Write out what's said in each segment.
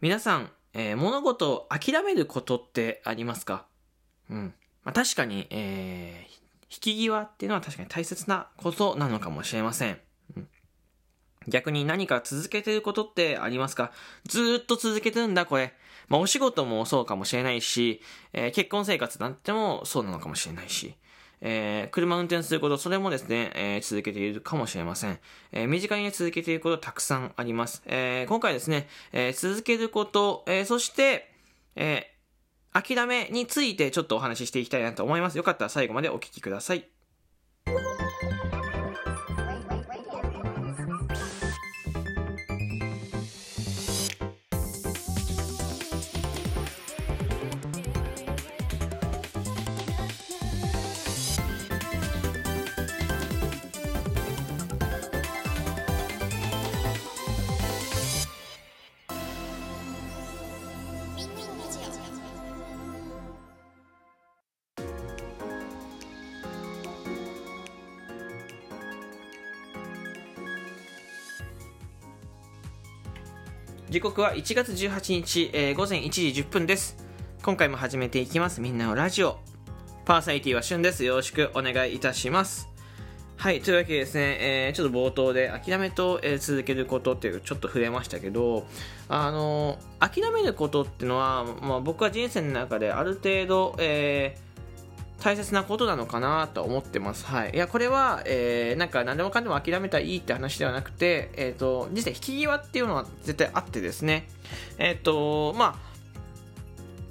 皆さん、えー、物事を諦めることってありますか？うん。まあ、確かに、えー、引き際っていうのは確かに大切なことなのかもしれません。うん、逆に何か続けてることってありますか？ずっと続けてるんだ、これ。まあ、お仕事もそうかもしれないし、えー、結婚生活なんてもそうなのかもしれないし。えー、車運転すること、それもですね、えー、続けているかもしれません。えー、身近にね続けていることたくさんあります。えー、今回ですね、えー、続けること、えー、そして、えー、諦めについてちょっとお話ししていきたいなと思います。よかったら最後までお聞きください。時刻は1月18日、えー、午前1時10分です。今回も始めていきます。みんなのラジオ。パーサイティは旬です。よろしくお願いいたします。はい、というわけでですね、えー、ちょっと冒頭で諦めと、えー、続けることっていうちょっと触れましたけど、あのー、諦めることっていうのは、まあ、僕は人生の中である程度、えー大切なことなのかなと思ってます。はい。いや、これは、えー、なんか何でもかんでも諦めたらいいって話ではなくて、えっ、ー、と、実際引き際っていうのは絶対あってですね、えっ、ー、と、まあ、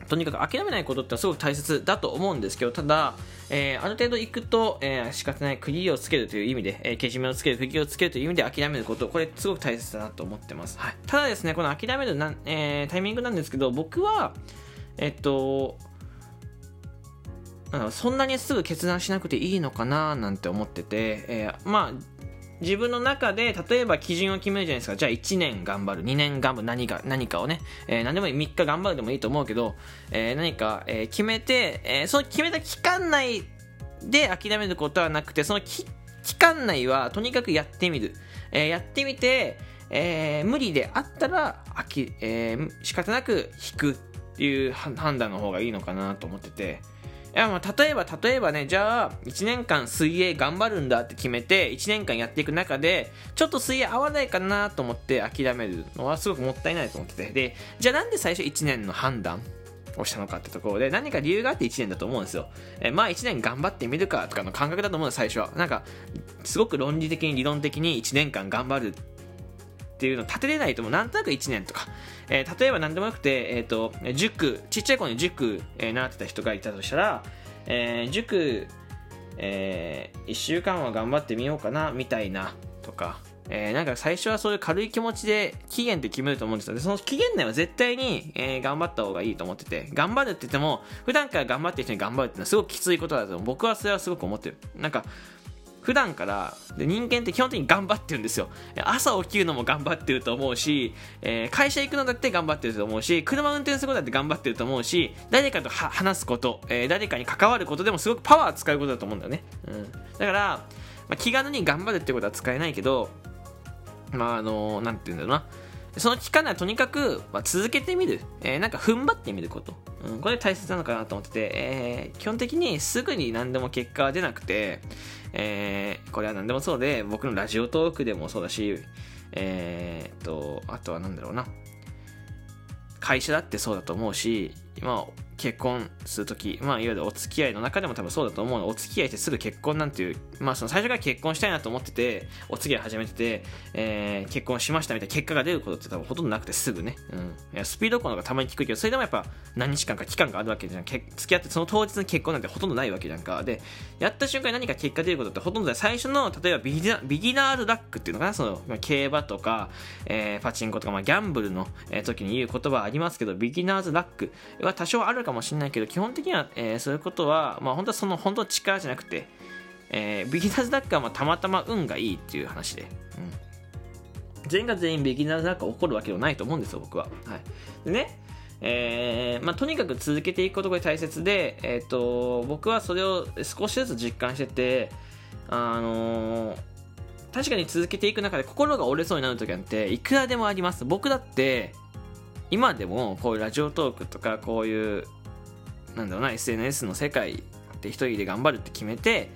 とにかく諦めないことってすごく大切だと思うんですけど、ただ、えー、ある程度行くと、えー、仕方ない区切りをつけるという意味で、えー、けじめをつける、区切りをつけるという意味で諦めること、これすごく大切だなと思ってます。はい。ただですね、この諦めるな、えー、タイミングなんですけど、僕は、えっと、そんなにすぐ決断しなくていいのかななんて思ってて、えー、まあ自分の中で例えば基準を決めるじゃないですか。じゃあ1年頑張る。2年頑張る。何か何かをね、えー、何でもいい。3日頑張るでもいいと思うけど、えー、何か、えー、決めて、えー、その決めた期間内で諦めることはなくてその期間内はとにかくやってみる、えー、やってみて、えー、無理であったらあき、えー、仕方なく引くっていう判断の方がいいのかなと思ってて。いやまあ例えば例えばねじゃあ1年間水泳頑張るんだって決めて1年間やっていく中でちょっと水泳合わないかなと思って諦めるのはすごくもったいないと思っててでじゃあなんで最初1年の判断をしたのかってところで何か理由があって1年だと思うんですよ。えまあ1年頑張ってみるかとかの感覚だと思うんです最初は。なんかすごく論理的に理論的に1年間頑張るっていうの立てれないともなんとなく1年とか、えー、例えば何でもなくて、えっ、ー、と、塾、ちっちゃい子に塾、えー、習ってた人がいたとしたら、えー、塾、えー、1週間は頑張ってみようかな、みたいな、とか、えー、なんか最初はそういう軽い気持ちで期限って決めると思うんですよ。で、その期限内は絶対に、えー、頑張った方がいいと思ってて、頑張るって言っても、普段から頑張ってる人に頑張るっていうのはすごくきついことだと。僕はそれはすごく思ってる。なんか、普段からで人間って基本的に頑張ってるんですよ。朝起きるのも頑張ってると思うし、えー、会社行くのだって頑張ってると思うし車運転することだって頑張ってると思うし誰かと話すこと、えー、誰かに関わることでもすごくパワー使うことだと思うんだよね、うん、だから、まあ、気軽に頑張るってことは使えないけどまああのなんて言うんだろうな。その期間はとにかく、まあ、続けてみる、えー、なんか踏ん張ってみること、うん、これ大切なのかなと思ってて、えー、基本的にすぐに何でも結果は出なくて、えー、これは何でもそうで、僕のラジオトークでもそうだし、えー、っと、あとは何だろうな。会社だってそうだと思うし、まあ、結婚するとき、まあ、いわゆるお付き合いの中でも多分そうだと思うのお付き合いしてすぐ結婚なんていう、まあ、その最初から結婚したいなと思ってて、お付き合い始めてて、えー、結婚しましたみたいな結果が出ることって多分ほとんどなくてすぐね。うん。いや、スピード婚のがたまに聞くけど、それでもやっぱ何日間か期間があるわけじゃん。付き合ってその当日に結婚なんてほとんどないわけじゃんか。で、やった瞬間に何か結果出ることってほとんど最初の、例えばビギナビギナーズラックっていうのかな、その、まあ、競馬とか、えー、パチンコとか、まあ、ギャンブルの、えー、時に言う言葉ありますけど、ビギナーズラックは多少あるかかもしれないけど、基本的には、えー、そういうことは、まあ、本当はその本当力じゃなくて、えー、ビギナーズダックはまあたまたま運がいいっていう話で、うん、全員が全員ビギナーズダックが起こるわけではないと思うんですよ僕は、はい、でねえーまあ、とにかく続けていくことが大切で、えーと、僕はそれを少しずつ実感してて、あのー、確かに続けていく中で心が折れそうになる時なんていくらでもあります。僕だって今でもこういうラジオトークとかこういうなんだろうな SNS の世界で一人で頑張るって決めて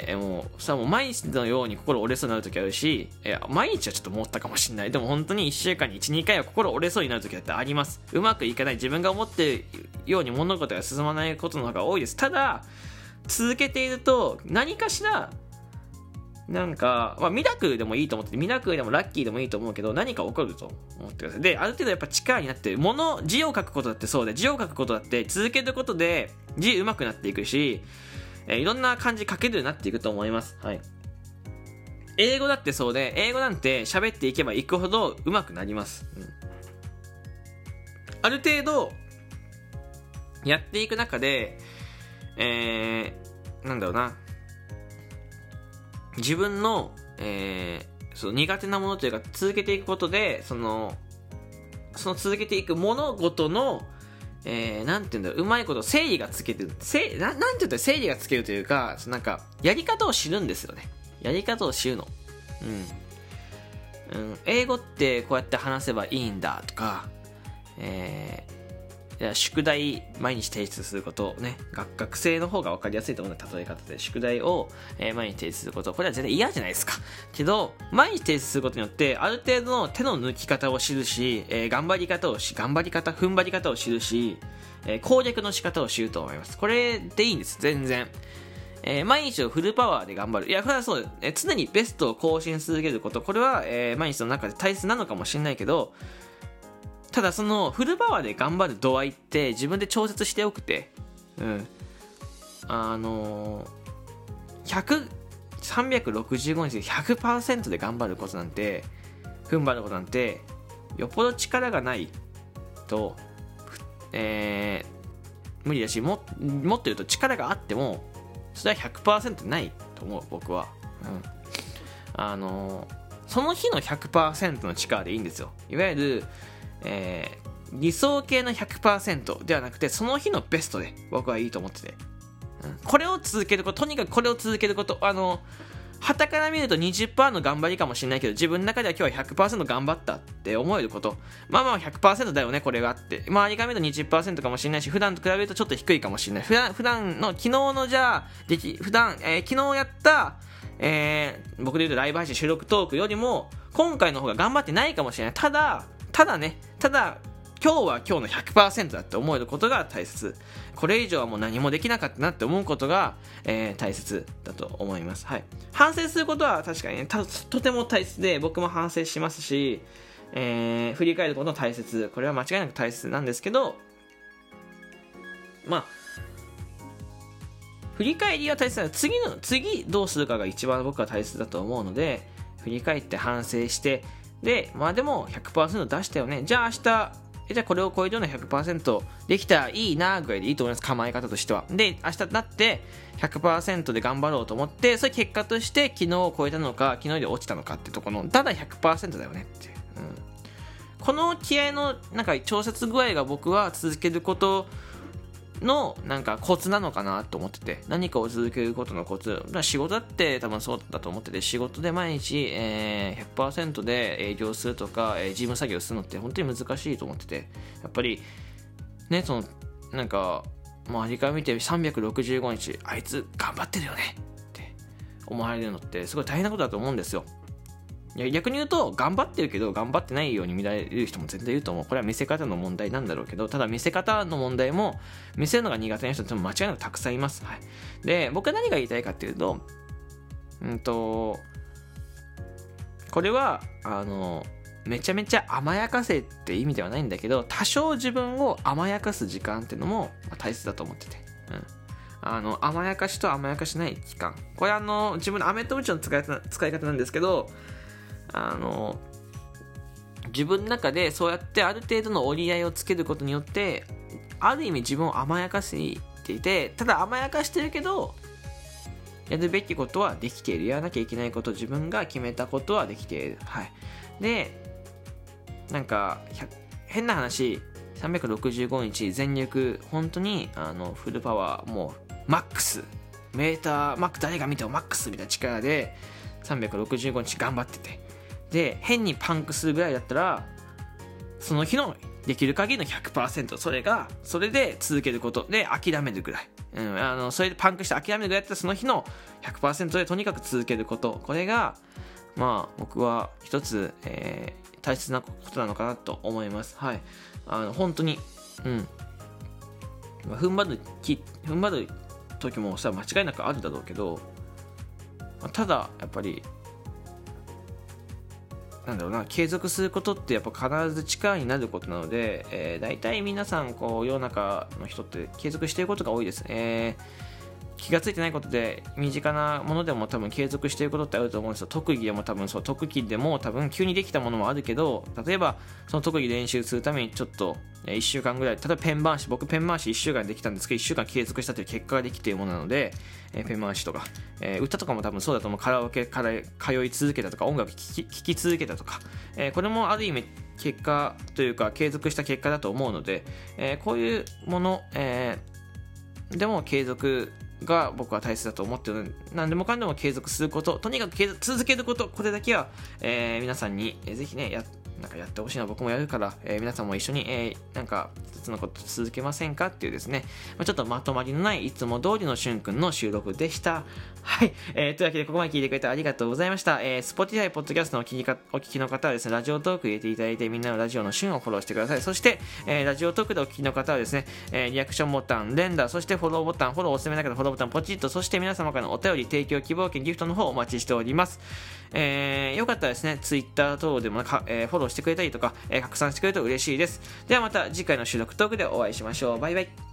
えー、もうさもう毎日のように心折れそうになる時あるし、えー、毎日はちょっと思ったかもしれない。でも本当に1週間に12回は心折れそうになる時だってあります。うまくいかない自分が思ってるように物事が進まないことの方が多いです。ただ続けていると何かしらなんか、まあ、ミラクルでもいいと思ってミラクルでもラッキーでもいいと思うけど、何か起こると思ってください。で、ある程度やっぱ力になってる。もの、字を書くことだってそうで、字を書くことだって続けることで字上手くなっていくし、えー、いろんな漢字書けるようになっていくと思います。はい。英語だってそうで、英語なんて喋っていけばいくほど上手くなります。うん、ある程度、やっていく中で、えー、なんだろうな、自分の、えー、その苦手なものというか続けていくことで、その、その続けていく物事の、えー、なんていうんだろう、うまいこと整理がつける、せななんて言うと整理がつけるというか、なんか、やり方を知るんですよね。やり方を知るの。うん。うん、英語ってこうやって話せばいいんだとか、えー、宿題毎日提出することね学生の方が分かりやすいと思うので例え方で宿題を、えー、毎日提出すること。これは全然嫌じゃないですか。けど毎日提出することによってある程度の手の抜き方を知るし、えー、頑張り方をし頑張り方踏ん張り方を知るし、えー、攻略の仕方を知ると思います。これでいいんです。全然。えー、毎日をフルパワーで頑張る。いや、これはそう、えー、常にベストを更新し続けること。これは、えー、毎日の中で大切なのかもしれないけど、ただそのフルパワーで頑張る度合いって自分で調節しておくて、うん。あのー、100、365日で100%で頑張ることなんて、踏ん張ることなんて、よっぽど力がないと、えー、無理だしも、持ってると力があっても、それは100%ないと思う、僕は。うん。あの、その日の100%の力でいいんですよ。いわゆる、えー、理想系の100%ではなくて、その日のベストで僕はいいと思ってて。うん、これを続けること、とにかくこれを続けること、あの、旗から見ると20%の頑張りかもしれないけど、自分の中では今日は100%頑張ったって思えること。まあまあ100%だよね、これがあって。周りから見ると20%かもしれないし、普段と比べるとちょっと低いかもしれない。普段、普段の、昨日のじゃあ、でき、普段、えー、昨日やった、えー、僕で言うとライブ配信収録トークよりも、今回の方が頑張ってないかもしれない。ただ、ただね、ただ、今日は今日の100%だって思えることが大切。これ以上はもう何もできなかったなって思うことが、えー、大切だと思います。はい。反省することは確かにね、とても大切で、僕も反省しますし、えー、振り返ることも大切。これは間違いなく大切なんですけど、まあ、振り返りは大切だ。次の、次どうするかが一番僕は大切だと思うので、振り返って反省して、で、まあでも100%出したよね。じゃあ明日、じゃあこれを超えるような100%できたらいいなぐらいでいいと思います。構え方としては。で、明日になって100%で頑張ろうと思って、それ結果として昨日を超えたのか、昨日より落ちたのかってとこの、ただ100%だよねって。うん、この気合のなんか調節具合が僕は続けることのなんかコツなのかなと思ってて何かを続けることのコツ。仕事だって多分そうだと思ってて仕事で毎日、えー、100%で営業するとか、えー、事務作業するのって本当に難しいと思っててやっぱりねそのなんか周りから見て365日あいつ頑張ってるよねって思われるのってすごい大変なことだと思うんですよ。いや逆に言うと頑張ってるけど頑張ってないように見られる人も全然いると思う。これは見せ方の問題なんだろうけどただ見せ方の問題も見せるのが苦手な人って間違いなくたくさんいます、はい、で僕は何が言いたいかっていうとうんとこれはあのめちゃめちゃ甘やかせって意味ではないんだけど多少自分を甘やかす時間っていうのも大切だと思ってて、うん、あの甘やかしと甘やかしない期間。これあの自分のアメとムチの使い使い方なんですけどあの自分の中でそうやってある程度の折り合いをつけることによってある意味自分を甘やかしていてただ甘やかしてるけどやるべきことはできているやらなきゃいけないこと自分が決めたことはできている。はい。でなんか変な話365日全力本当にあのフルパワーもうマックス。メーターマック誰が見てもマックスみたいな力で365日頑張ってて。で変にパンクするぐらいだったらその日のできる限りの100%それがそれで続けることで諦めるぐらい、うん、あのそれでパンクして諦めるぐらいだったらその日の100%でとにかく続けること。これがまあ僕は一つ、えー、大切なことなのかなと思います。はい。あの本当にうん。踏ん張る踏ん張る時もさ間違いなくあるだろうけどただやっぱりなんだろうな継続することってやっぱ必ず力になることなので、えー、大体皆さんこう世の中の人って継続していることが多いですね。気が付いてないことで身近なものでも多分継続していることってあると思うんですよ。特技でも多分そう。特技でも多分急にできたものもあるけど例えばその特技練習するためにちょっと1週間ぐらい例えばペン回し僕ペン回し1週間できたんですけど1週間継続したという結果ができているものなので、えペン回しとか、え、歌とかも多分そうだと思う。カラオケから通い続けたとか音楽聴きき続けたとか、え、これもある意味結果というか継続した結果だと思うので、え、こういうもの、えでも継続が僕は大切だと思ってるので何でもかんでも継続することとにかく続けることこれだけは、えー、皆さんに、えー、ぜひねやなんかやってほしいの僕もやるから、えー、皆さんも一緒に、えー、なんか一つのこと続けませんかっていうですね、まあ、ちょっとまとまりのないいつも通りのしゅんくんの収録でした。はい。えー、というわけでここまで聞いてくれてありがとうございました。えー、Spotify、Podcast のお聞きかお聞きの方はですね、ラジオトーク入れていただいてみんなのラジオの旬をフォローしてください。そして、えー、ラジオトークでお聞きの方はですね、えー、リアクションボタン、連打、そしてフォローボタン、フォローおすすめだけどフォローボタンポチッと、そして皆様からのお便り、提供希望券、ギフトの方お待ちしております。えー、よかったらですね、Twitter 等でもか、えー、フォローしてくれたりとか、えー、拡散してくれると嬉しいです。ではまた次回の収録トークでお会いしましょう。バイバイ。